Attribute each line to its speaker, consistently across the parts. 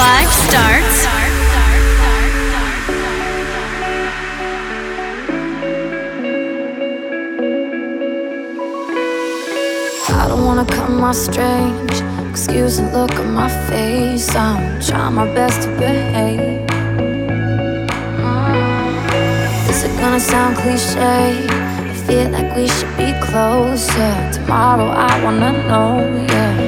Speaker 1: life starts.
Speaker 2: I don't wanna cut my strange. Excuse the look on my face. I'm trying my best to behave. Hmm. Is it gonna sound cliche? I feel like we should be closer. Tomorrow I wanna know, yeah.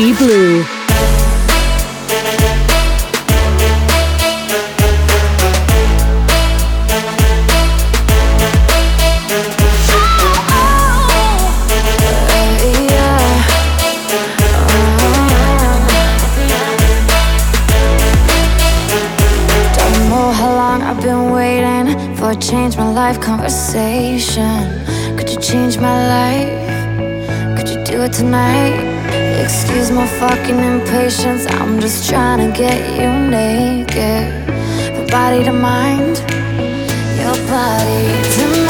Speaker 1: G Blue.
Speaker 2: change my life conversation. Could you change my life? Could you do it tonight? Excuse my fucking impatience, I'm just trying to get you naked. From body to mind, your body to mind.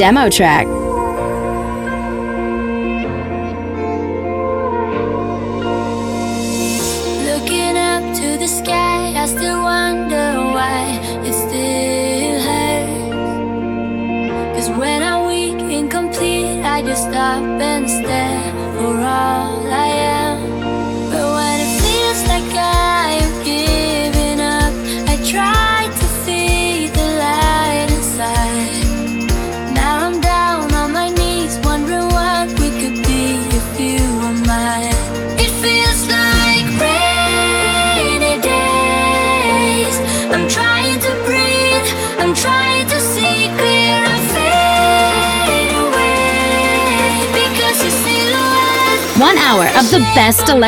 Speaker 1: demo track.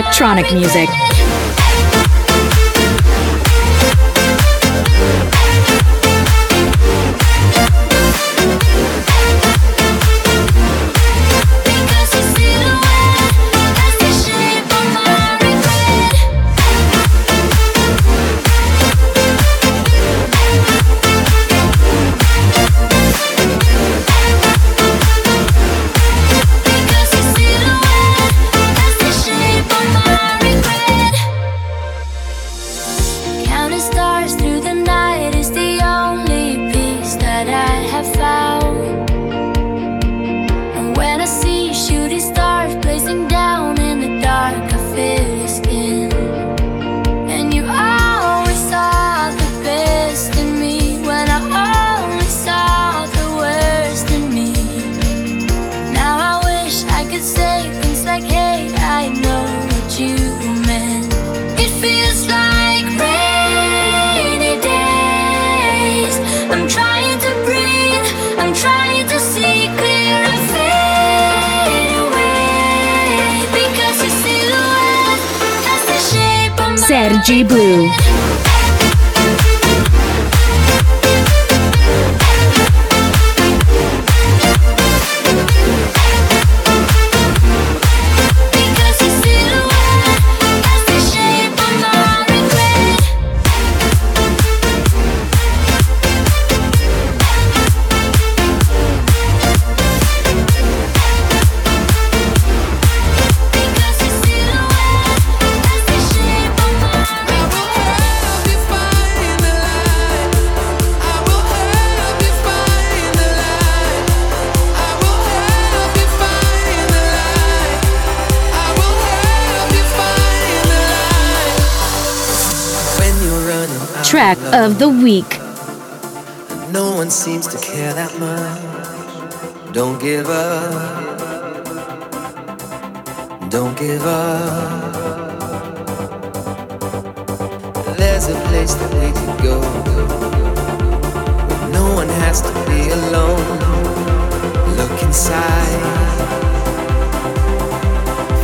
Speaker 1: electronic music.
Speaker 3: Sergi Blue. Track of the week.
Speaker 4: No one seems to care that much. Don't give up. Don't give up. There's a place that we could go. No one has to be alone. Look inside.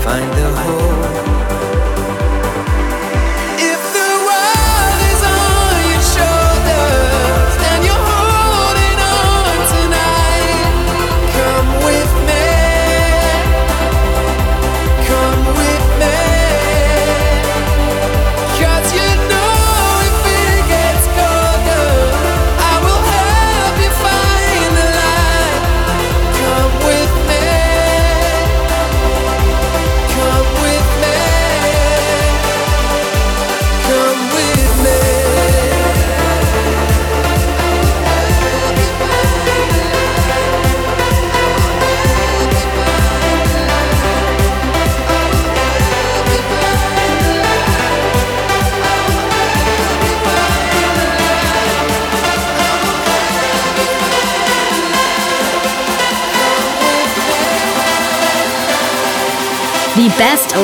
Speaker 4: Find the hope.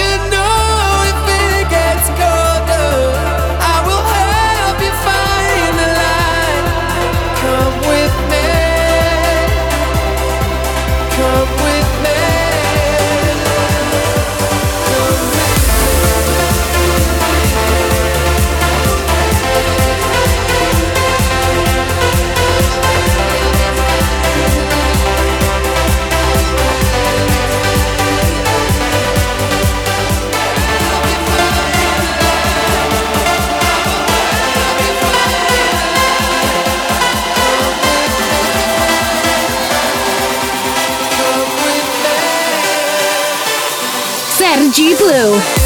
Speaker 3: G Blue.
Speaker 4: Come with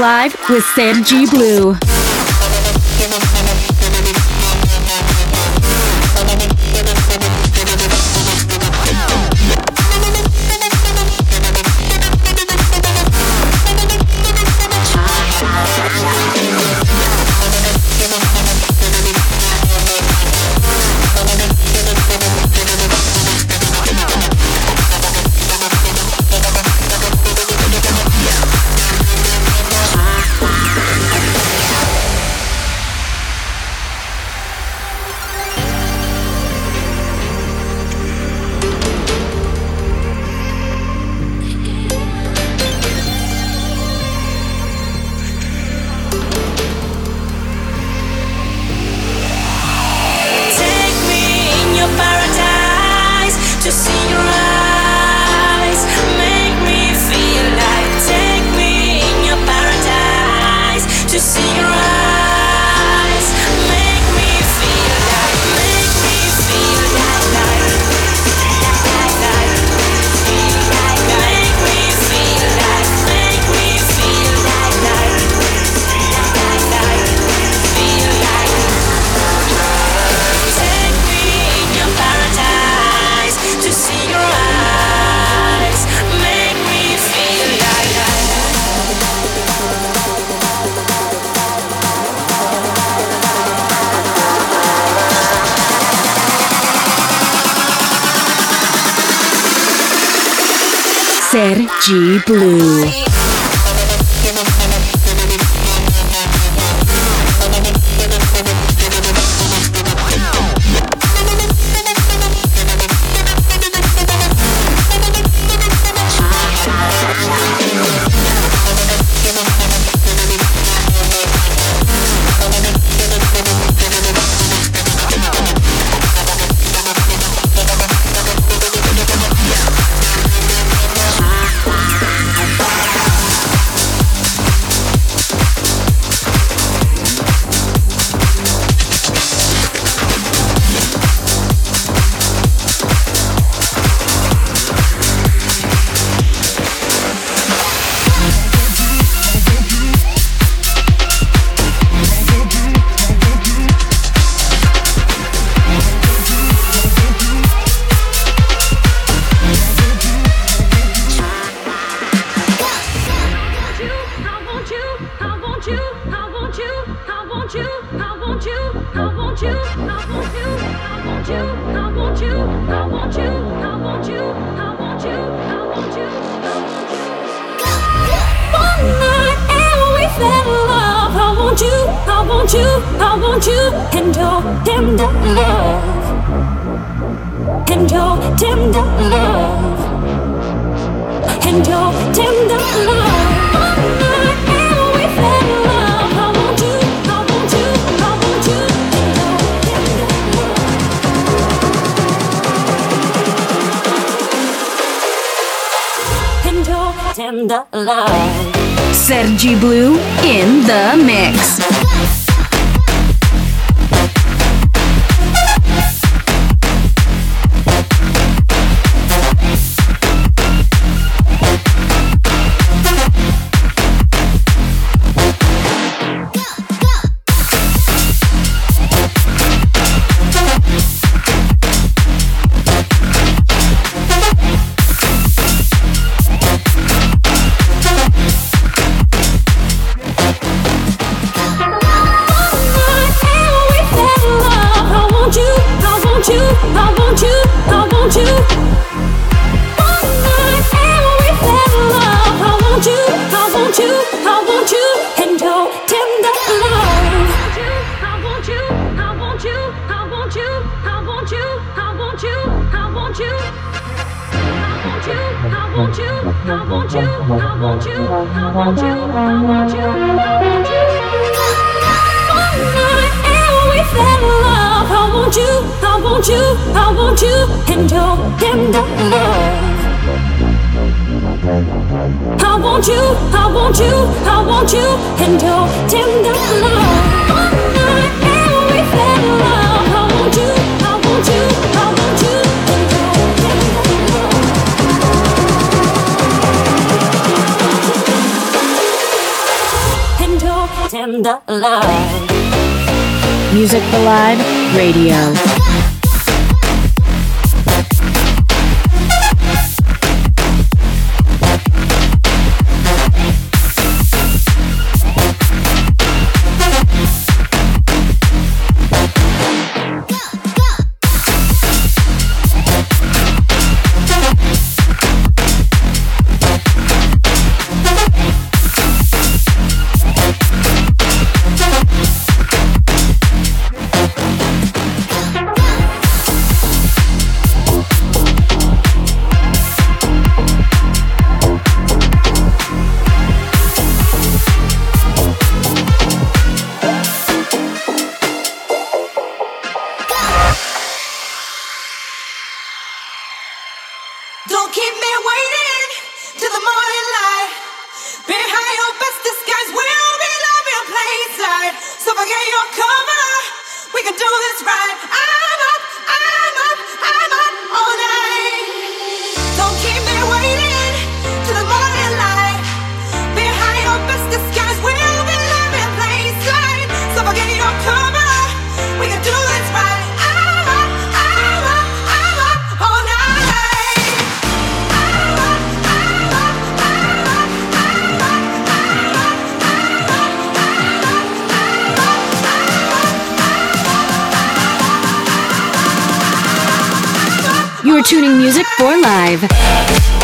Speaker 5: Live with Sam G. Blue. Blue.
Speaker 6: want you, I want you, I
Speaker 7: want you, I want you. One night and we fell in love. I want you, I want you, I want you, and you're love. I want you, I
Speaker 8: want you,
Speaker 9: I want you, and you're tender love. One night. Tender love. Music Radio. Tuning music for
Speaker 8: live.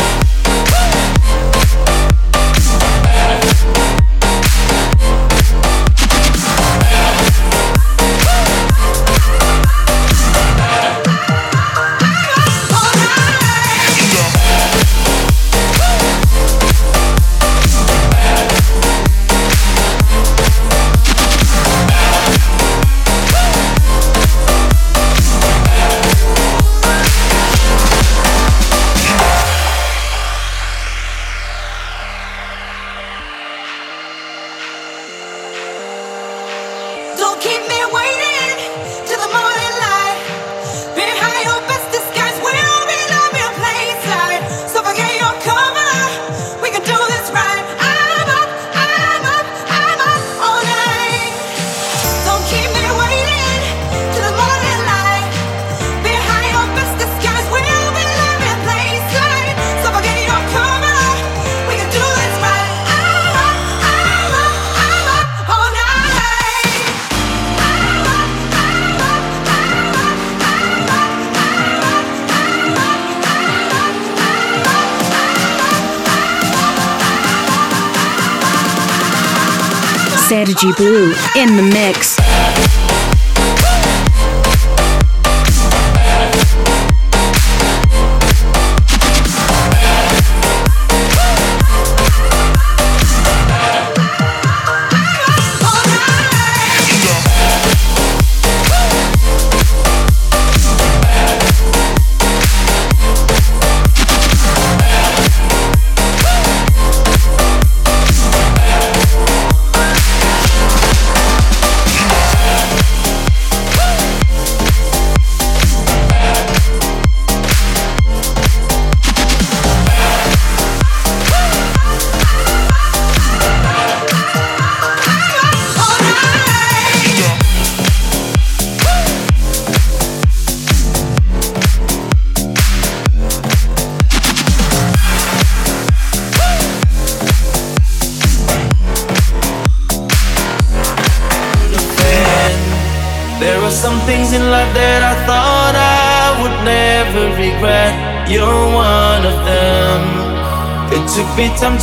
Speaker 8: Blue
Speaker 10: in the mix.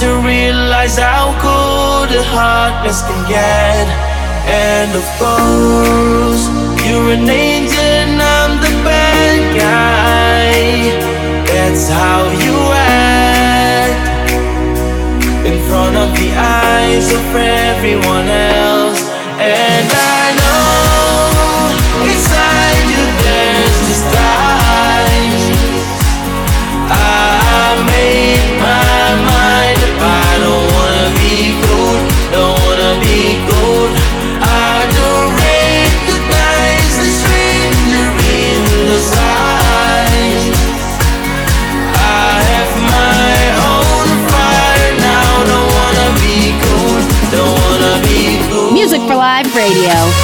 Speaker 10: To realize how good the heartless can get. And of
Speaker 2: course, Radio.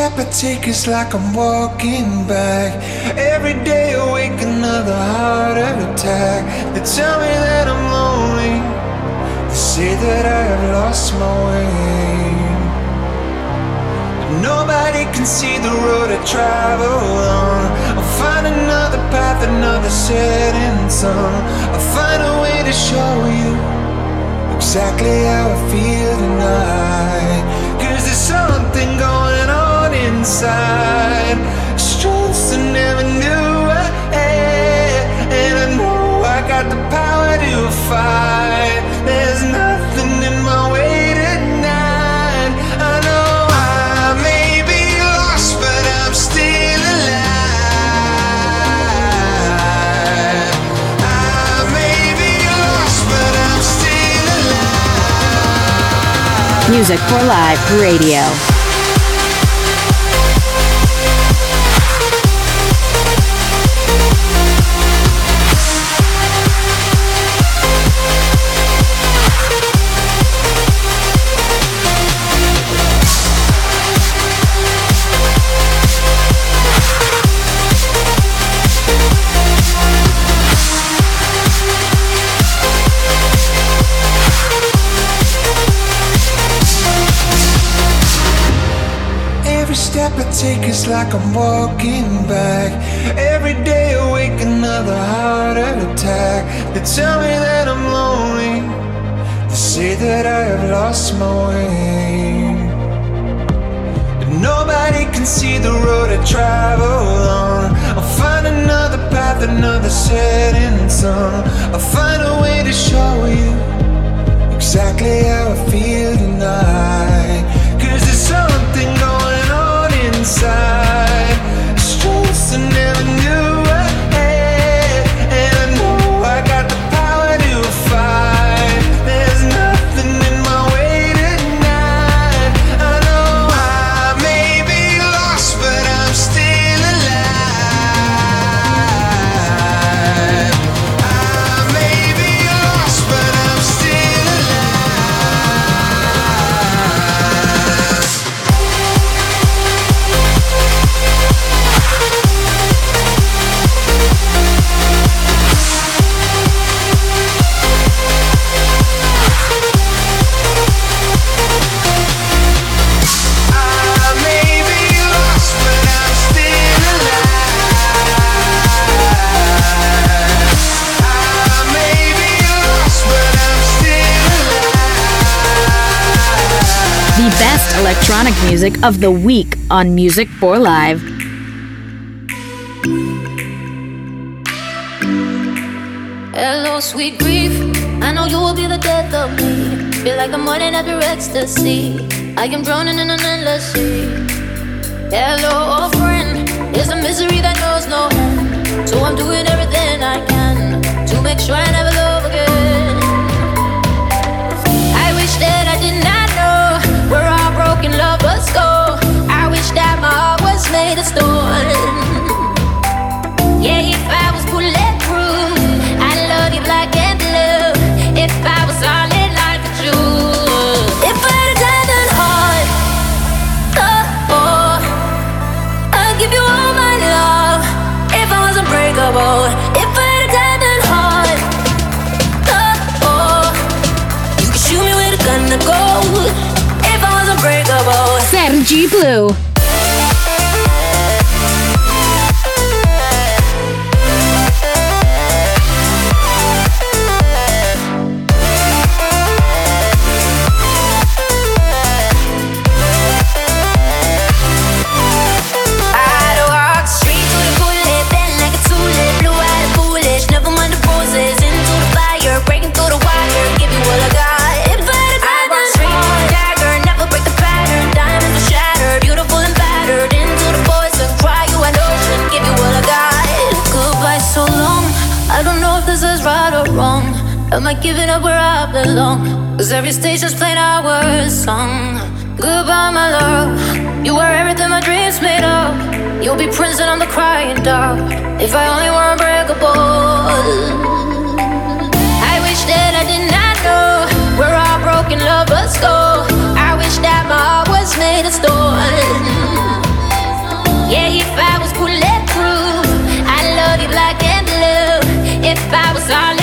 Speaker 3: Step I take is like I'm walking back. Every day I wake another heart attack. They tell me that I'm lonely. They say that I have lost my way. But nobody can see the road I travel on. I'll find another path, another setting sun. I'll find a way to show you exactly how I feel tonight. Cause there's something going inside. Strengths I never knew I had. And I know I got the power to fight. There's nothing in my way tonight. I know I may be lost, but I'm still alive. I may be lost, but I'm still alive.
Speaker 2: Music for Live Radio.
Speaker 3: Every step I take is like I'm walking back. Every day I wake another heart attack. They tell me that I'm lonely. They say that I have lost my way. But nobody can see the road I travel on. I'll find another path, another setting sun. I'll find a way to show you exactly how I feel tonight. Inside.
Speaker 1: Electronic music of the week on Music for Live.
Speaker 11: Hello, sweet grief. I know you will be the death of me. Feel like the morning after ecstasy. I am drowning in an endless sea. Hello, old friend. There's a misery that knows no end. So I'm doing everything
Speaker 1: Sergi Blue.
Speaker 11: Giving up where I belong? Cause every station's playing our song. Goodbye, my love. You are everything my dreams made of. You'll be Prince on the crying dog. If I only were unbreakable. I wish that I did not know where our broken lovers go. I wish that my heart was made of stone. Yeah, if I was bulletproof, I'd love you black and blue. If I was solid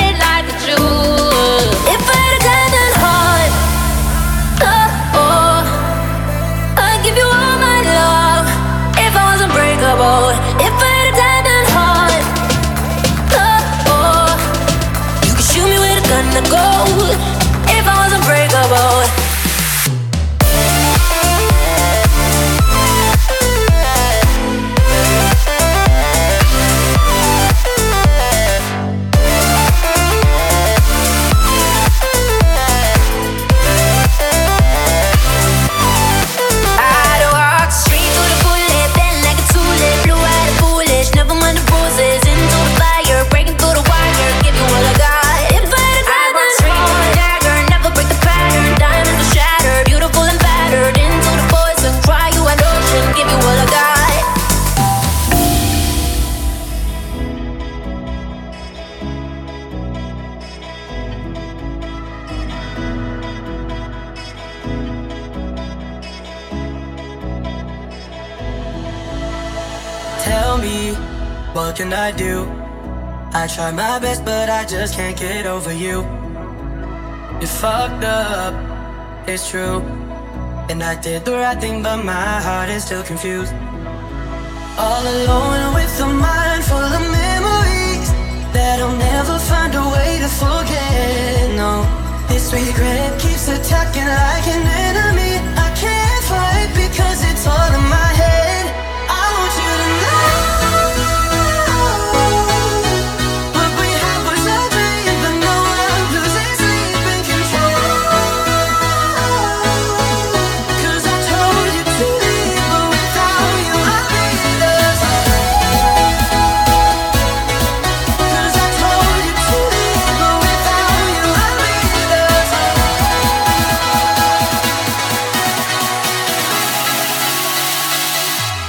Speaker 12: just can't get over you. You fucked up, it's true. And I did the right thing, but my heart is still confused. All alone with a mind full of memories that I'll never find a way to forget. No, this regret keeps attacking like an enemy. I can't fight because it's all in my head.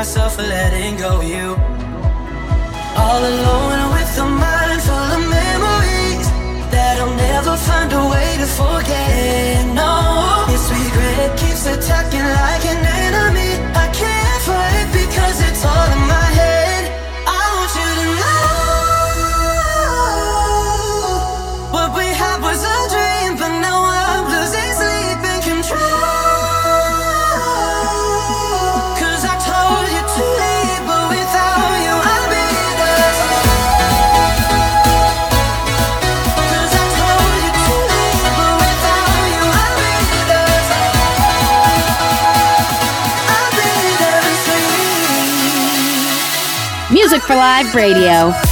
Speaker 12: myself for letting go you. All alone with a mind full of memories that I'll never find a way to forget. No, this regret keeps attacking.
Speaker 1: for Live Radio.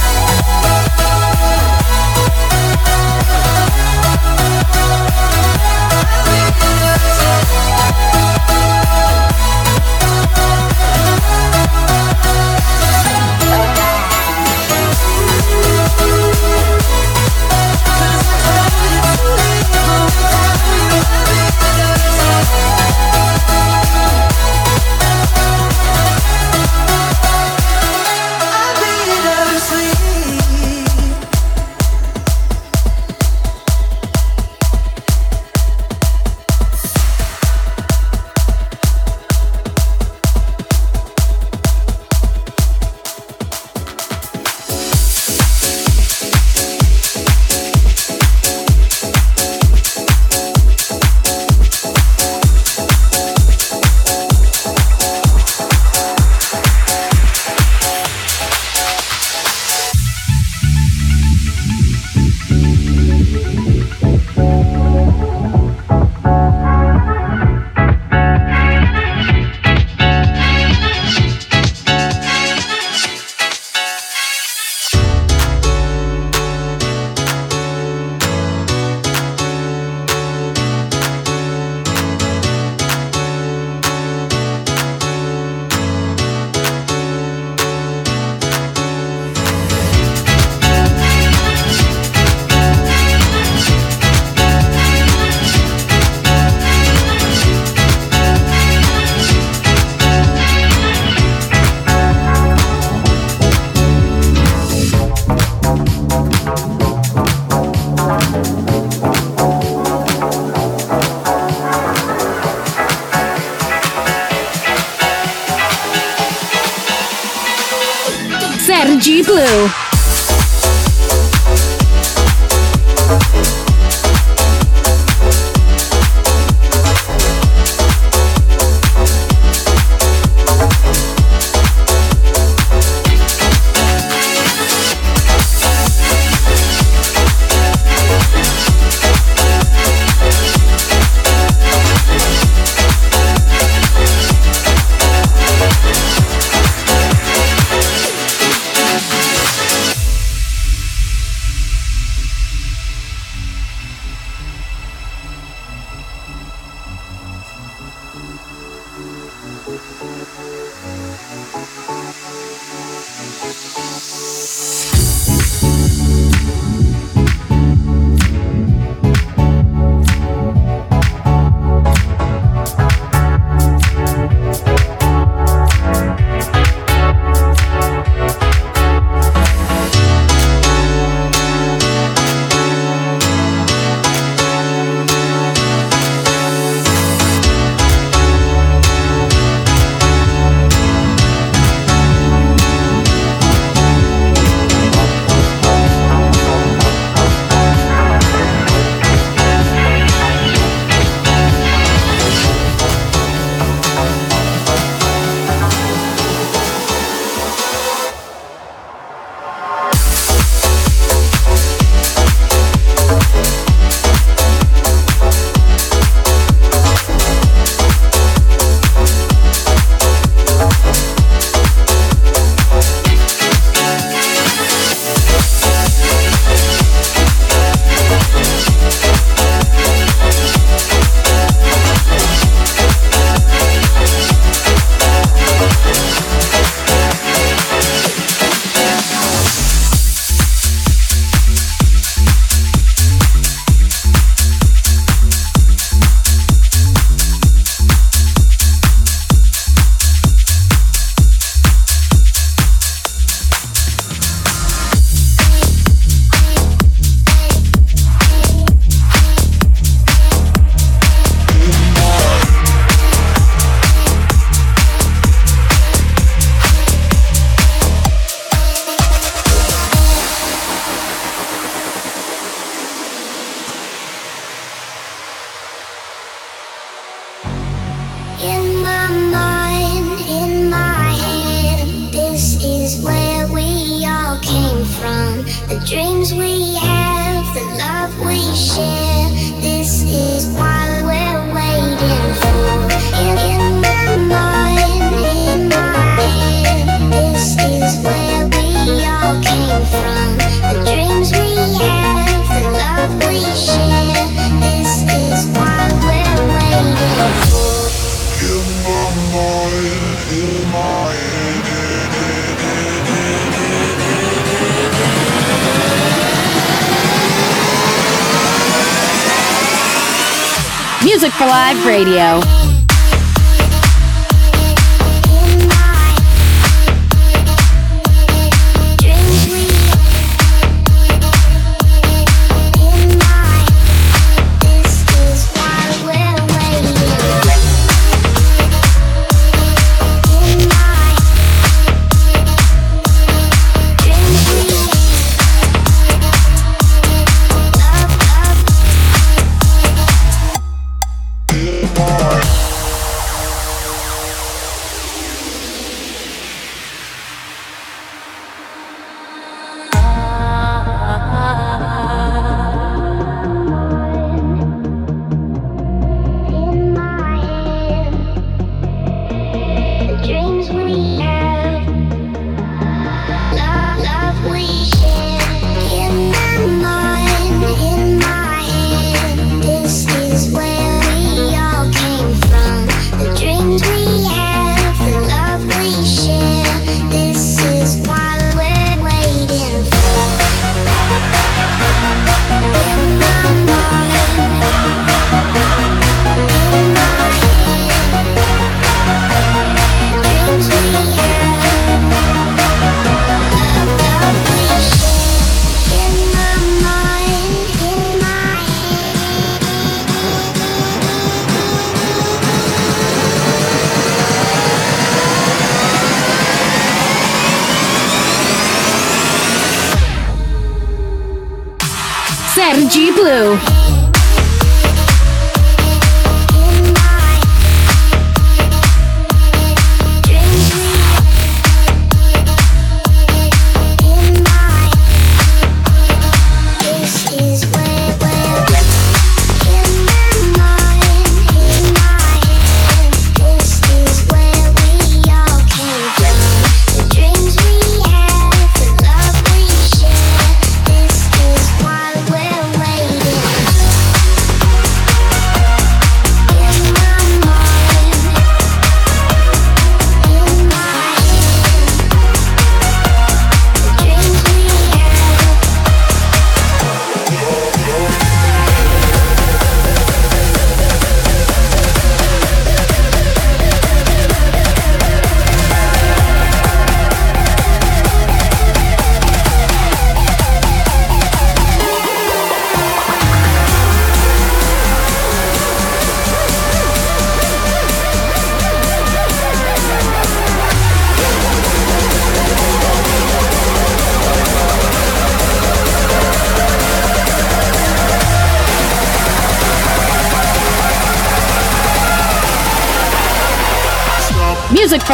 Speaker 1: Sergi Blue.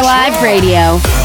Speaker 13: Live Radio.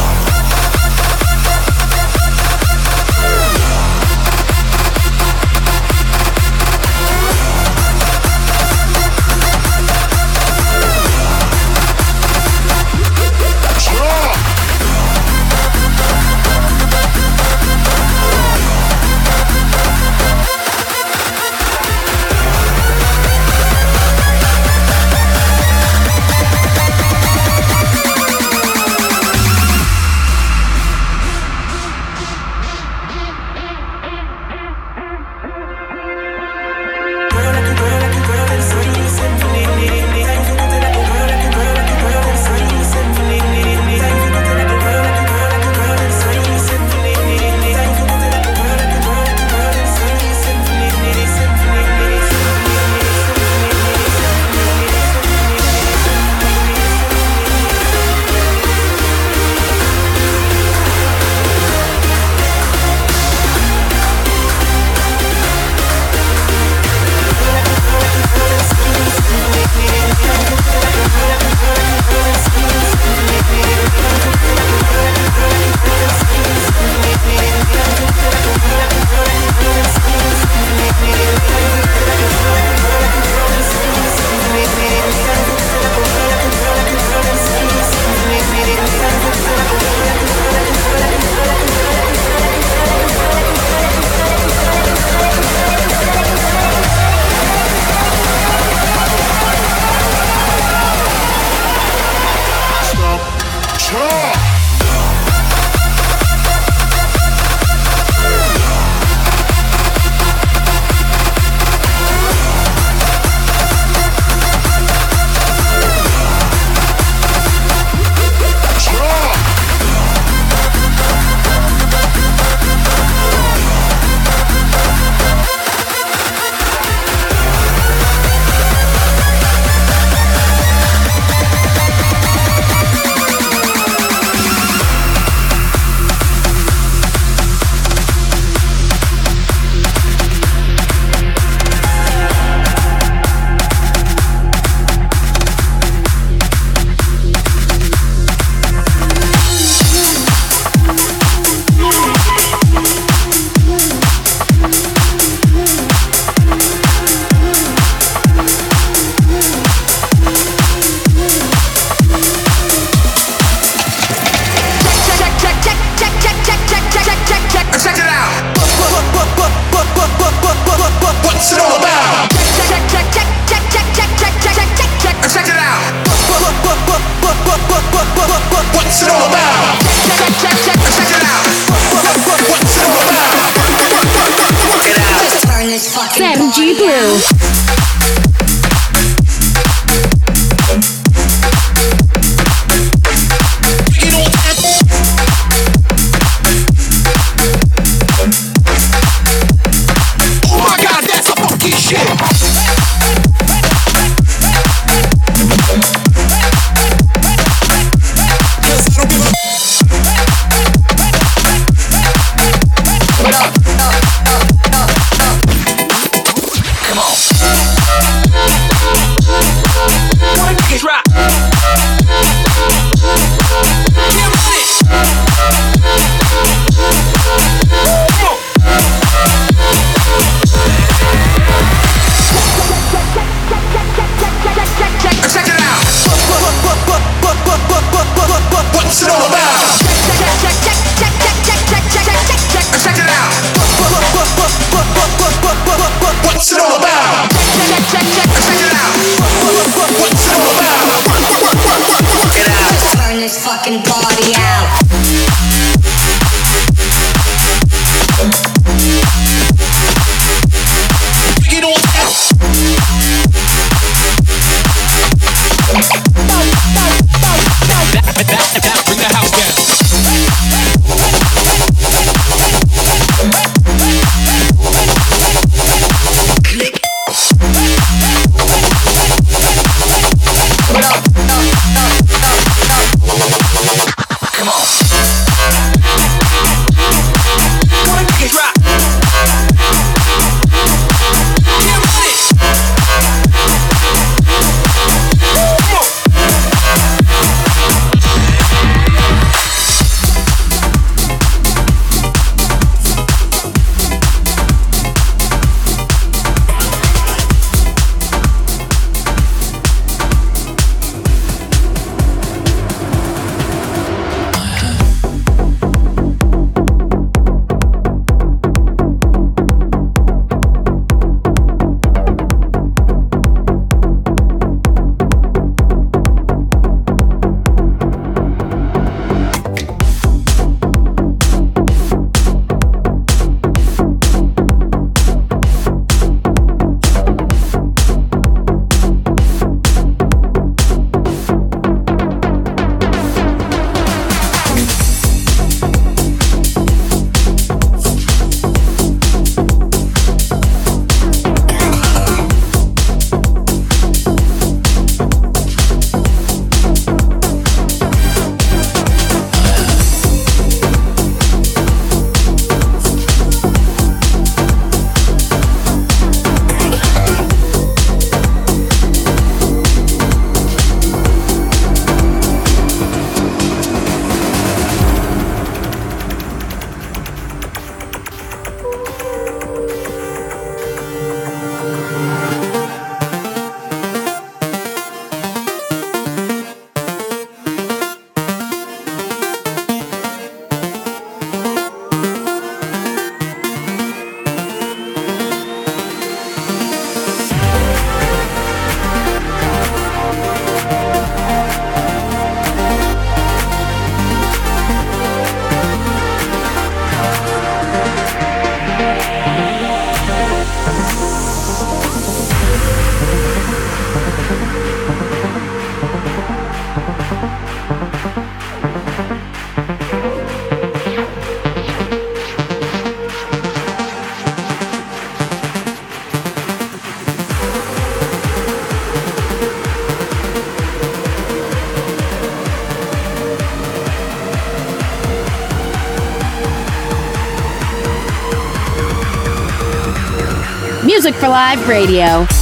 Speaker 13: Live Radio.